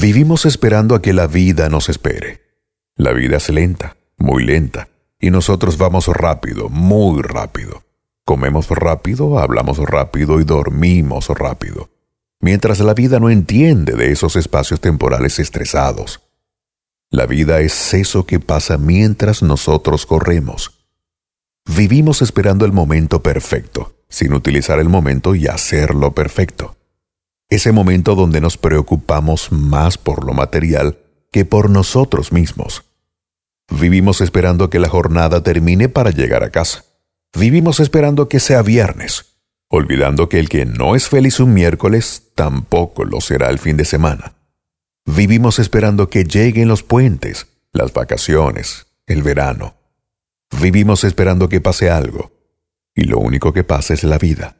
Vivimos esperando a que la vida nos espere. La vida es lenta, muy lenta, y nosotros vamos rápido, muy rápido. Comemos rápido, hablamos rápido y dormimos rápido. Mientras la vida no entiende de esos espacios temporales estresados. La vida es eso que pasa mientras nosotros corremos. Vivimos esperando el momento perfecto, sin utilizar el momento y hacerlo perfecto. Ese momento donde nos preocupamos más por lo material que por nosotros mismos. Vivimos esperando que la jornada termine para llegar a casa. Vivimos esperando que sea viernes, olvidando que el que no es feliz un miércoles tampoco lo será el fin de semana. Vivimos esperando que lleguen los puentes, las vacaciones, el verano. Vivimos esperando que pase algo, y lo único que pasa es la vida.